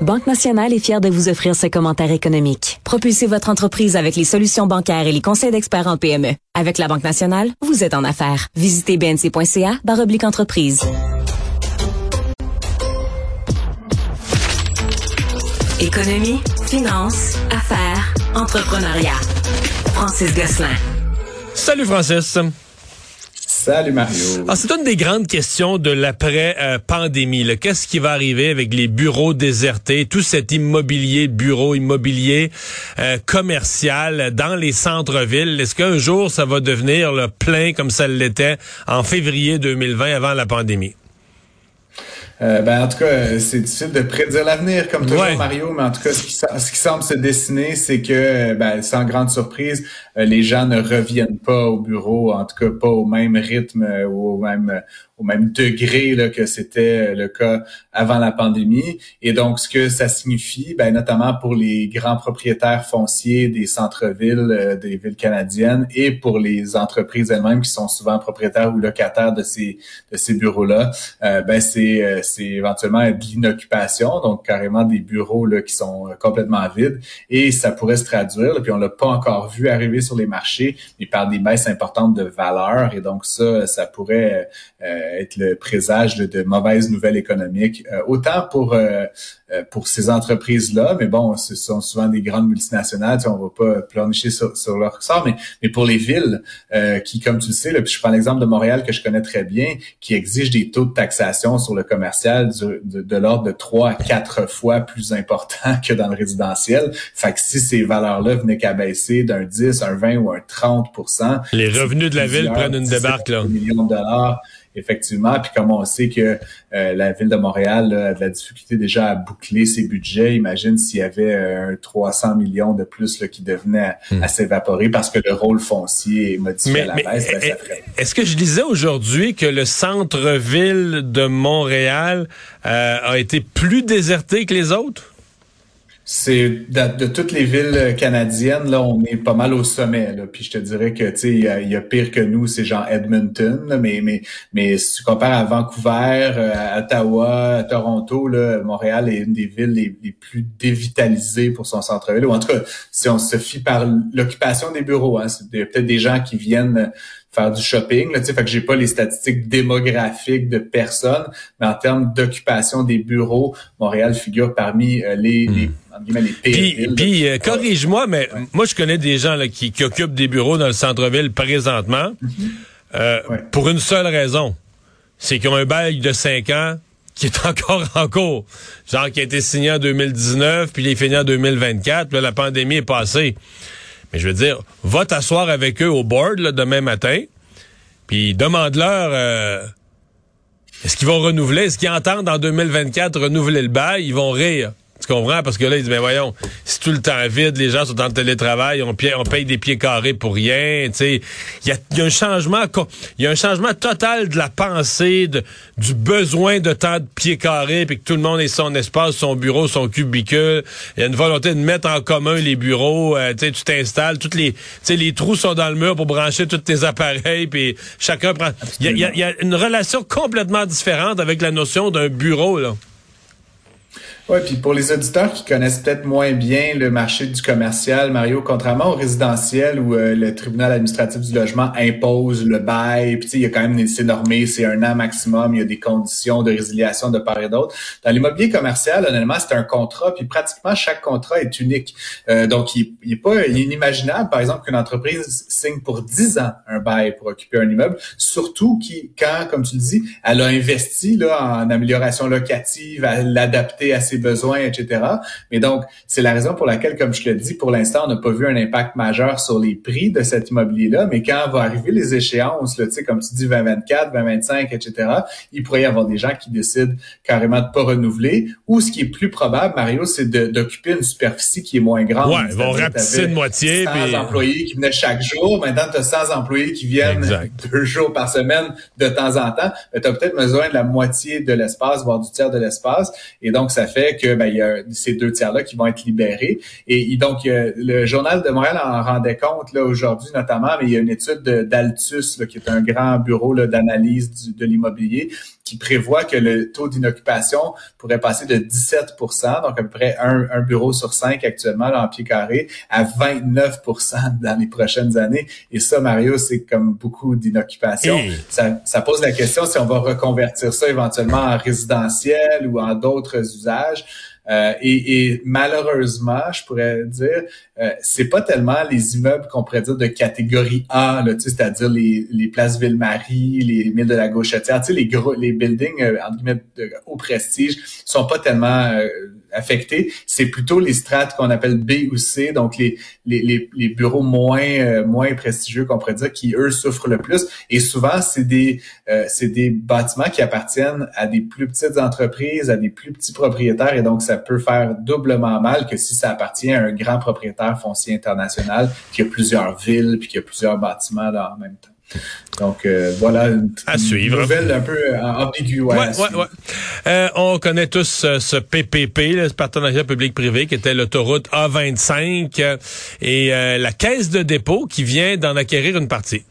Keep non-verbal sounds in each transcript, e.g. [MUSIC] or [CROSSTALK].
Banque Nationale est fière de vous offrir ce commentaire économique. Propulsez votre entreprise avec les solutions bancaires et les conseils d'experts en PME. Avec la Banque Nationale, vous êtes en affaires. Visitez bnc.ca oblique entreprise. Économie, finance, affaires, entrepreneuriat. Francis Gosselin. Salut Francis. Salut Mario. Ah, c'est une des grandes questions de l'après-pandémie. Qu'est-ce qui va arriver avec les bureaux désertés, tout cet immobilier, bureau immobilier euh, commercial dans les centres-villes? Est-ce qu'un jour ça va devenir le plein comme ça l'était en février 2020 avant la pandémie? Euh, ben, en tout cas, c'est difficile de prédire l'avenir, comme toujours, Mario, mais en tout cas, ce qui, ce qui semble se dessiner, c'est que, ben, sans grande surprise, euh, les gens ne reviennent pas au bureau, en tout cas pas au même rythme euh, ou au même au même degré là, que c'était le cas avant la pandémie. Et donc, ce que ça signifie, ben, notamment pour les grands propriétaires fonciers des centres-villes, des villes canadiennes, et pour les entreprises elles-mêmes qui sont souvent propriétaires ou locataires de ces de ces bureaux-là, ben c'est c'est éventuellement de l'inoccupation, donc carrément des bureaux là, qui sont euh, complètement vides. Et ça pourrait se traduire, puis on l'a pas encore vu arriver sur les marchés, mais par des baisses importantes de valeur. Et donc ça, ça pourrait euh, être le présage de, mauvaises nouvelles économiques, euh, autant pour pour ces entreprises-là, mais bon, ce sont souvent des grandes multinationales, tu sais, on va pas plancher sur, leur sort, mais, mais pour les villes qui, comme tu le sais, là, puis je prends l'exemple de Montréal que je connais très bien, qui exige des taux de taxation sur le commercial de, l'ordre de 3 à 4 fois plus important que dans le résidentiel. Fait que si ces valeurs-là venaient qu'à baisser d'un 10, un 20 ou un 30% Les revenus de la ville prennent une débarque, là. millions de dollars effectivement. Puis comme on sait que euh, la ville de Montréal a de la difficulté déjà à boucler ses budgets, imagine s'il y avait euh, un 300 millions de plus là, qui devenait hmm. à, s'évaporer parce que le rôle foncier est modifié à la baisse. Ben, est-ce que je disais aujourd'hui que le centre-ville de Montréal euh, a été plus déserté que les autres? C'est de, toutes les villes canadiennes là, on est pas mal au sommet. Puis je te dirais que tu sais, il y, a pire que nous, c'est genre Edmonton. mais mais mais si tu compares à Vancouver, euh, à Ottawa, à Toronto, là, Montréal est une des villes les, plus dévitalisées pour son centre-ville. Ou en tout cas, si on se fie par l'occupation des bureaux, hein, c'est peut-être des gens qui viennent faire du shopping. Là, fait que j'ai pas les statistiques démographiques de personnes, mais en termes d'occupation des bureaux, Montréal figure parmi euh, les, les, hmm. Puis, puis euh, corrige-moi, mais moi je connais des gens là, qui, qui, occupent des bureaux dans le centre-ville présentement mhm. euh, pour une seule raison, c'est qu'ils ont un bail de 5 ans qui est [LAUGHS] encore en cours. Genre qui a été signé en 2019, puis il est fini en 2024, puis la pandémie est passée. Mais je veux dire, va t'asseoir avec eux au board demain matin, puis demande-leur euh, est-ce qu'ils vont renouveler, est-ce qu'ils entendent en 2024 renouveler le bail, ils vont rire. Tu comprends? Parce que là, ils disent, ben voyons, c'est tout le temps vide, les gens sont en télétravail, on, paye, des pieds carrés pour rien. Tu sais, il y a, un changement, il y a un changement total de la pensée, du besoin de temps de pieds carrés, puis que tout le monde ait son espace, son bureau, son cubicule. Il y a une volonté de mettre en commun les bureaux. Euh, tu sais, tu t'installes, toutes les, les trous sont dans le mur pour brancher tous tes appareils, puis chacun prend. Il y y a une relation complètement différente avec la notion d'un bureau là. Oui, puis pour les auditeurs qui connaissent peut-être moins bien le marché du commercial, Mario, contrairement au résidentiel où euh, le tribunal administratif du logement impose le bail, puis il y a quand même c'est normé, c'est un an maximum, il y a des conditions de résiliation de part et d'autre. Dans l'immobilier commercial, honnêtement, c'est un contrat, puis pratiquement chaque contrat est unique. Euh, donc, il, il, est pas il est inimaginable, par exemple, qu'une entreprise signe pour 10 ans un bail pour occuper un immeuble, surtout qui, quand, comme tu le dis, elle a investi là, en amélioration locative, à l'adapter à ses besoins, etc. Mais donc, c'est la raison pour laquelle, comme je le dis, pour l'instant, on n'a pas vu un impact majeur sur les prix de cet immobilier-là. Mais quand va arriver les échéances, là, comme tu dis, 2024, 2025, etc., il pourrait y avoir des gens qui décident carrément de pas renouveler. Ou ce qui est plus probable, Mario, c'est d'occuper une superficie qui est moins grande. Ouais, ils vont rapetisser de moitié. 100 puis... employés qui venaient chaque jour. Maintenant, tu as 100 employés qui viennent deux jours par semaine de temps en temps. Tu as peut-être besoin de la moitié de l'espace, voire du tiers de l'espace. Et donc, ça fait que ben, il y a ces deux tiers-là qui vont être libérés. Et, donc, le Journal de Montréal en rendait compte là aujourd'hui notamment, mais il y a une étude d'Altus, qui est un grand bureau d'analyse de l'immobilier, qui prévoit que le taux d'inoccupation pourrait passer de 17 donc à peu près un, bureau sur cinq actuellement là, en pied carré, à 29% [LAUGHS] dans les prochaines années. Et ça, Mario, c'est comme beaucoup d'inoccupation. Ça, ça pose la question si on va reconvertir ça éventuellement en résidentiel ou en d'autres usages. Euh, et, et, malheureusement, je pourrais dire, euh, c'est pas tellement les immeubles qu'on pourrait dire de catégorie A, c'est-à-dire les, les places Ville-Marie, les milles de la Gauchetière, les gros, les buildings euh, entre guillemets de haut prestige sont pas tellement euh, affectés. C'est plutôt les strates qu'on appelle B ou C, donc les, les, les, bureaux moins euh, moins prestigieux qu'on pourrait dire qui eux souffrent le plus. Et souvent c'est des c'est des bâtiments qui appartiennent à des plus petites entreprises, à des plus petits propriétaires, et donc ça peut faire doublement mal que si ça appartient à un grand propriétaire foncier international qui a plusieurs villes puis qui a plusieurs bâtiments là, en même temps. Donc euh, voilà une, à suivre. nouvelle un peu euh, ambiguë. Ouais, ouais, euh, on connaît tous ce PPP, ce partenariat public-privé, qui était l'autoroute A25 et la caisse de dépôt qui vient d'en acquérir une partie.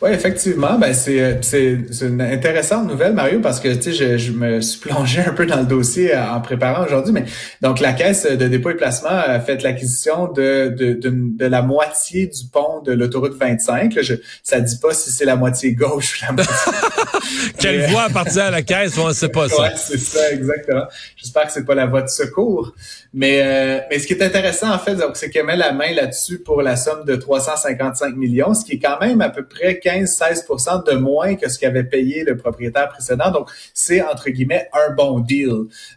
Oui, effectivement, ben c'est euh, c'est une intéressante nouvelle, Mario, parce que tu sais, je, je, me suis plongé un peu dans le dossier euh, en préparant aujourd'hui, mais donc la caisse de dépôt et placement a fait l'acquisition de, de, de, la moitié du pont de l'autoroute 25. Là, je, ça dit pas si c'est la moitié gauche ou la moitié. [LAUGHS] Quelle voie appartient à la caisse, on ne sait pas ça. Ouais, c'est ça, exactement. J'espère que c'est pas la voie de secours. Mais, euh, mais ce qui est intéressant, en fait, c'est qu'elle met la main là-dessus pour la somme de 355 millions, ce qui est quand même à peu près 15-16% de moins que ce qu'avait payé le propriétaire précédent. Donc, c'est, entre guillemets, un bon deal.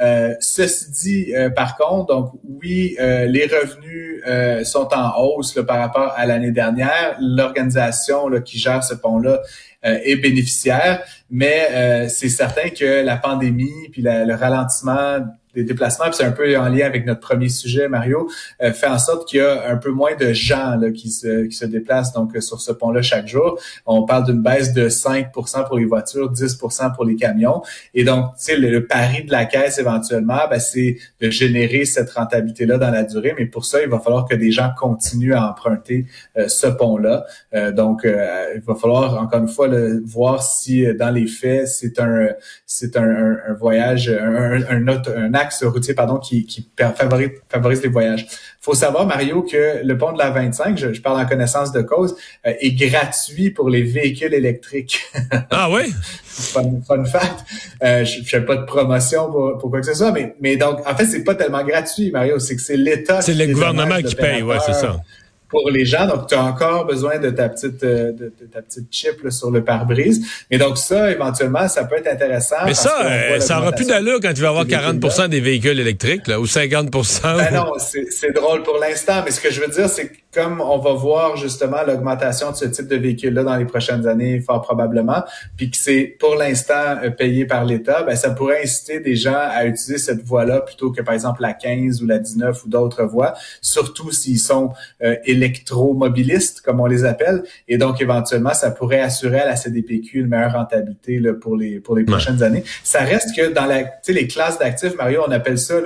Euh, ceci dit, euh, par contre, donc oui, les revenus sont en hausse par rapport à l'année dernière. L'organisation qui gère ce pont-là est bénéficiaire, mais c'est certain que la pandémie puis le ralentissement des déplacements, puis c'est un peu en lien avec notre premier sujet, Mario, euh, fait en sorte qu'il y a un peu moins de gens là, qui, se, qui se déplacent donc euh, sur ce pont-là chaque jour. On parle d'une baisse de 5% pour les voitures, 10% pour les camions. Et donc, tu sais, le, pari de la caisse éventuellement, ben, c'est de générer cette rentabilité-là dans la durée. Mais pour ça, il va falloir que des gens continuent à emprunter euh, ce pont-là. donc, il va falloir encore une fois le, voir si dans les faits, c'est un c'est un, un, voyage, un, un, un acte routier pardon, qui, qui favorise, favorise les voyages. faut savoir, Mario, que le pont de la 25, je, parle en connaissance de cause, euh, est gratuit pour les véhicules électriques. [LAUGHS] ah oui? fun, fact. Euh, je ne fais pas de promotion pour, pour, quoi que ce soit, mais, mais donc, en fait, c'est pas tellement gratuit, Mario, c'est que c'est l'État C'est le gouvernement qui paye, ouais, c'est ça pour les gens. Donc, tu as encore besoin de ta petite euh, de, ta petite chip là, sur le pare-brise. Mais donc ça, éventuellement, ça peut être intéressant. Mais ça, euh, ça aura plus d'allure quand tu vas avoir 40% des véhicules électriques là, ou 50% ben non, c'est drôle pour l'instant. Mais ce que je veux dire, c'est que comme on va voir justement l'augmentation de ce type de véhicule-là dans les prochaines années, fort probablement, puis que c'est pour l'instant euh, payé par l'État, ben, ça pourrait inciter des gens à utiliser cette voie-là plutôt que par exemple la 15 ou la 19 ou d'autres voies, surtout s'ils sont euh, électromobilistes, comme on les appelle. Et donc, éventuellement, ça pourrait assurer à la CDPQ une meilleure rentabilité là, pour les pour les prochaines années. Ça reste que dans la, les classes d'actifs, Mario, on appelle ça,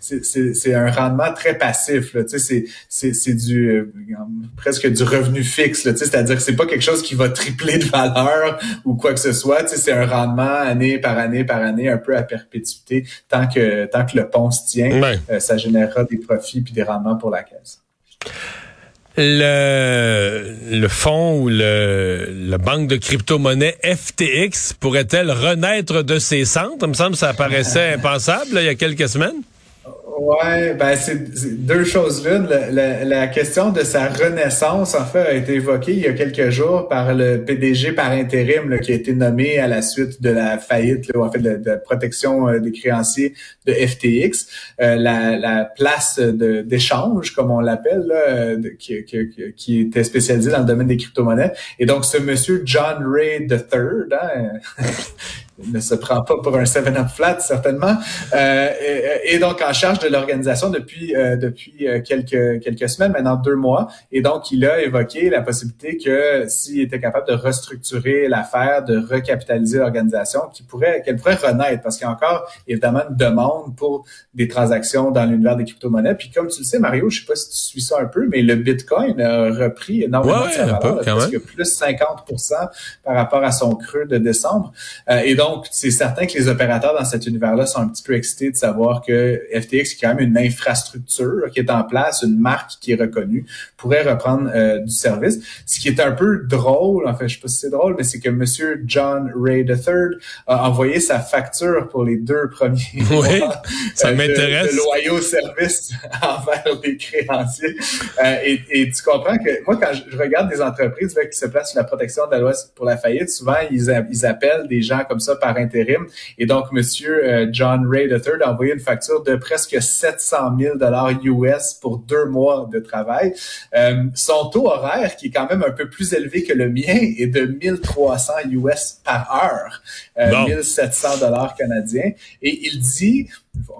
c'est un rendement très passif. C'est du euh, presque du revenu fixe. C'est-à-dire que c'est pas quelque chose qui va tripler de valeur [LAUGHS] ou quoi que ce soit. C'est un rendement année par année par année, un peu à perpétuité. Tant que tant que le pont se tient, euh, ça générera des profits puis des rendements pour la caisse. Le, le fonds ou le, la banque de crypto-monnaie FTX pourrait-elle renaître de ses centres? Il me semble que ça paraissait [LAUGHS] impensable il y a quelques semaines. Ouais, ben c'est deux choses l'une. La, la, question de sa renaissance, en fait, a été évoquée il y a quelques jours par le PDG par intérim là, qui a été nommé à la suite de la faillite, là, en fait, de, de protection euh, des créanciers de FTX. Euh, la, la, place d'échange, comme on l'appelle, qui, qui, qui, était spécialisée dans le domaine des crypto-monnaies. Et donc, ce monsieur John Ray III, hein, [LAUGHS] ne se prend pas pour un 7-up flat, certainement, euh, et, donc en charge de l'organisation depuis euh, depuis euh, quelques quelques semaines, maintenant deux mois. Et donc, il a évoqué la possibilité que s'il était capable de restructurer l'affaire, de recapitaliser l'organisation, qu'il pourrait qu'elle pourrait renaître, parce qu'il y a encore évidemment une demande pour des transactions dans l'univers des crypto-monnaies. Puis comme tu le sais, Mario, je sais pas si tu suis ça un peu, mais le Bitcoin a repris énormément de sa valeur, plus 50% par rapport à son creux de décembre. et donc, donc, c'est certain que les opérateurs dans cet univers-là sont un petit peu excités de savoir que FTX, qui est quand même une infrastructure qui est en place, une marque qui est reconnue, pourrait reprendre euh, du service. Ce qui est un peu drôle, en fait, je sais pas si c'est drôle, mais c'est que Monsieur John Ray III a envoyé sa facture pour les deux premiers [LAUGHS] oui, ça m'intéresse. De, loyaux services [LAUGHS] envers les créanciers. Euh, et, et, tu comprends que moi, quand je regarde des entreprises là, qui se placent sur la protection de la loi pour la faillite, souvent ils, ils appellent des gens comme ça par intérim. Et donc, Monsieur euh, John Ray III a envoyé une facture de presque 700 000 dollars US pour deux mois de travail. Euh, son taux horaire, qui est quand même un peu plus élevé que le mien, est de 1300 US par heure, euh, 1700 dollars canadiens. Et il dit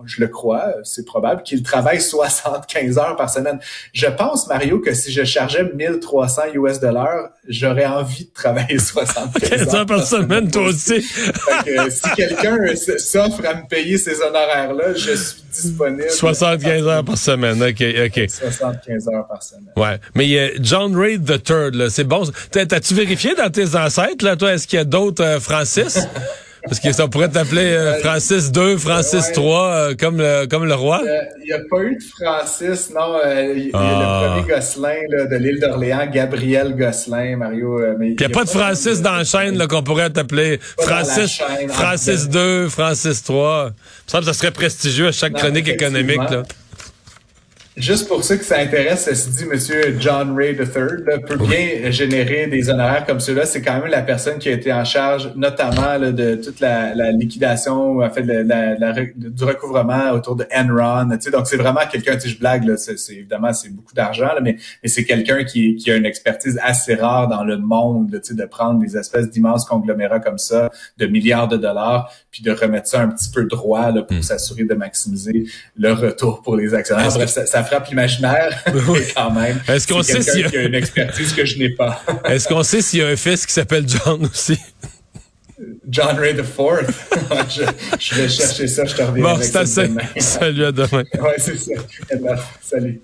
je le crois, c'est probable qu'il travaille [LAUGHS] 75 heures par semaine. Je pense, Mario, que si je chargeais 1300 US dollars, j'aurais envie de travailler [LAUGHS] 75 heures par semaine, toi aussi. si quelqu'un s'offre à me payer ces honoraires-là, je suis disponible. 75 heures par semaine, OK, OK. 75 heures par semaine. Ouais, mais euh, John Reid III, c'est bon. T'as-tu vérifié dans tes ancêtres, là, toi, est-ce qu'il y a d'autres euh, Francis? Parce que ça pourrait t'appeler euh, Francis II, Francis III, euh, comme, le, comme le roi. Il n'y a, pas eu de Francis, non. Euh, il y a le ah. premier Gosselin là, de l'île d'Orléans, Gabriel Gosselin, Mario. mais il n'y a, pas de Francis dans la chaîne qu'on pourrait t'appeler Francis, Francis II, Francis III. Ça, ça serait prestigieux à chaque chronique économique. Là. Juste pour ceux que ça intéresse, ceci dit, Monsieur John Ray III peut bien générer des honoraires comme ceux-là. C'est quand même la personne qui a été en charge, notamment de toute la, liquidation, en fait, du recouvrement autour de Enron. Tu sais, donc c'est vraiment quelqu'un, tu je blague, c'est, évidemment c'est beaucoup d'argent, mais, mais c'est quelqu'un qui, qui a une expertise assez rare dans le monde, tu sais, de prendre des espèces d'immenses conglomérats comme ça, de milliards de dollars, puis de remettre ça un petit peu droit là, pour hmm. s'assurer de maximiser le retour pour les actionnaires. ça frappe l'imaginaire, [LAUGHS] quand même. Est-ce qu'on sait s'il y a... une expertise que je n'ai pas? [LAUGHS] Est-ce qu'on sait s'il y a un fils qui s'appelle John aussi? John Ray [LAUGHS] IV. je, je, vais chercher ça, je te reviens bon, avec ça Salut à demain. ouais, c'est ça. Salut.